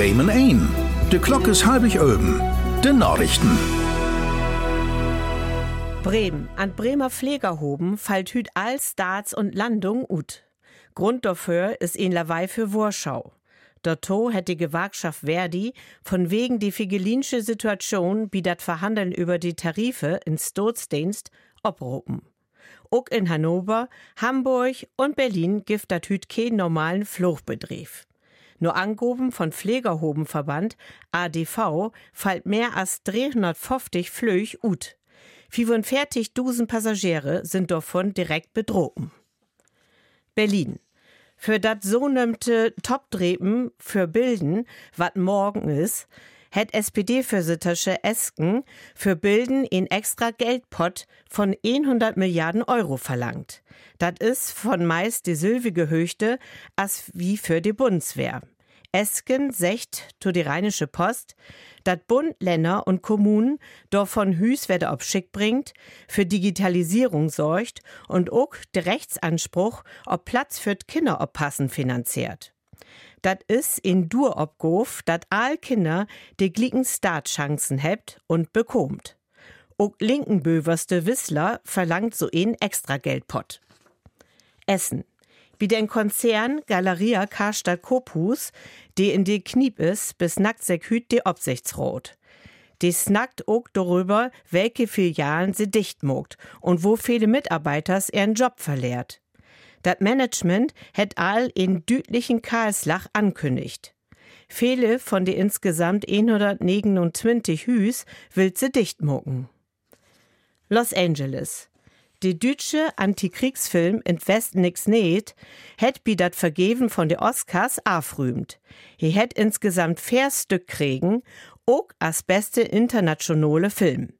Bremen ein. De Glock is halbig öben. De Nachrichten. Bremen. An Bremer Pflegerhoben fällt hüt all Starts und Landung ut. Grund dafür ist in Lawei für Warschau. Dato hat die Gewerkschaft Verdi von wegen die figelinsche Situation wie dat Verhandeln über die Tarife in Staatsdienst obropen. Auch in Hannover, Hamburg und Berlin gibt dat hüt keinen normalen Fluchtbetrieb. Nur angehoben von Pflegerhobenverband ADV fällt mehr als 350 Flöch ut. 45.000 Passagiere sind davon direkt bedroht. Berlin. Für dat so nömte Topdreben für Bilden, wat morgen is, het SPD-Vorsittersche Esken für Bilden in extra Geldpot von 100 Milliarden Euro verlangt. Dat is von meist die sylvige Höchte as wie für die Bundeswehr. Esken secht zu die Rheinische Post, dat Bund, Länder und Kommunen davon Hüs werde ob Schick bringt, für Digitalisierung sorgt und auch der Rechtsanspruch ob Platz für Kinder oppassen finanziert. Dat is in Dur obgof, dat all Kinder de glicken Startchancen hebt und bekommt. Auch linkenböverste Wissler verlangt so ein extra Geldpot. Essen wie den Konzern Galeria Karstadt Kopus, die in die Kniep is, bis nackt hüt die Obsichtsrot. Die snackt auch darüber, welche Filialen sie dicht mogt und wo viele Mitarbeiters ihren Job verlehrt. Dat Management hätt all in dütlichen Karlslach ankündigt. Viele von die insgesamt 129 Hüs will sie dicht mogen. Los Angeles. Die deutsche Antikriegsfilm In West nix net hätt bi dat Vergeben von de Oscars afrühmt. He hätt insgesamt vier Stück kriegen, ook as beste internationale Film.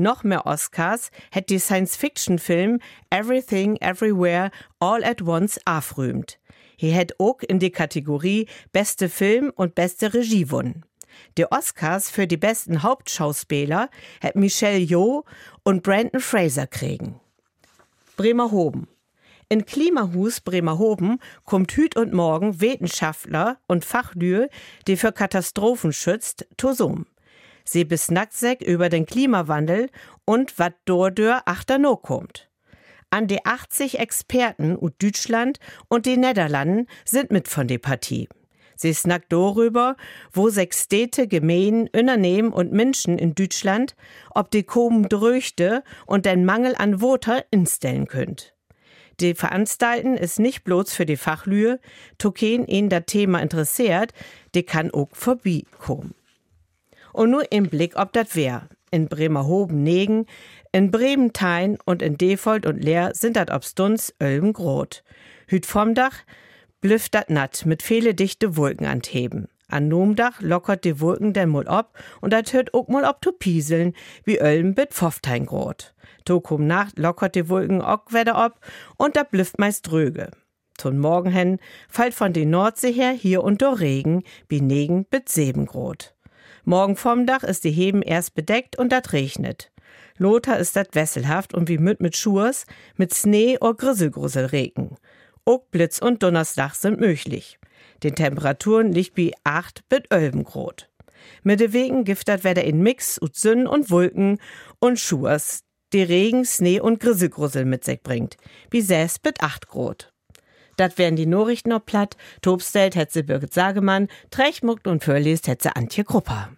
Noch mehr Oscars hätt die Science-Fiction-Film Everything Everywhere All at Once afrühmt. He hätt ook in die Kategorie Beste Film und Beste Regie won. Die Oscars für die besten Hauptschauspieler hätt Michelle Yeoh und Brandon Fraser kriegen. Bremerhoven. In Klimahus Bremerhoven kommt hüt und morgen Wissenschaftler und Fachlühe, die für Katastrophen schützt, tosum. Sie bis Nacksäck über den Klimawandel und wat dordör achter no kommt. An die 80 Experten ut Deutschland und die Niederlanden sind mit von der Partie. Sie snackt darüber, wo sechs Städte, Gemeinden, Unternehmen und Menschen in Deutschland, ob die Komen dröchte und den Mangel an Voter instellen könnt. Die Veranstalten ist nicht bloß für die Fachlühe, Token ihn das Thema interessiert, die kann auch vorbeikommen. Und nur im Blick, ob das wär. In Bremerhoven-Negen, in Brementein und in Defold und Leer sind dat obstuns Ölm grot. Hüt vom Dach blüfft dat natt mit viele dichte Wolken anheben. An Nomdach lockert die Wolken den Mul ob und dat hört ook mal ob to pieseln, wie Ölm bit Pfofftein grot. Tokum Nacht lockert die Wolken ook wieder ob und da blüfft meist dröge. Zum Morgen hin fällt von die Nordsee her hier und do Regen, wie Negen bit Sebengrot. Morgen vorm Dach ist die Heben erst bedeckt und dat regnet. Lothar ist dat wesselhaft und wie müt mit Schurs, mit Schnee or Grisselgrusel regen. Auch Blitz und Donnerstag sind möglich. Den Temperaturen liegt wie 8 bis 11 Grad. Mit de Wegen giftert Wetter in Mix und Sünn und Wolken und Schurs, die Regen, Schnee und Grisselgrusel mit sich bringt, wie 6 bis 8 Grad. Dat wären die Nachrichten noch platt. Tobstellt hetze Birgit Sagemann, Trechmuckt und Förliest hetze Antje Krupper.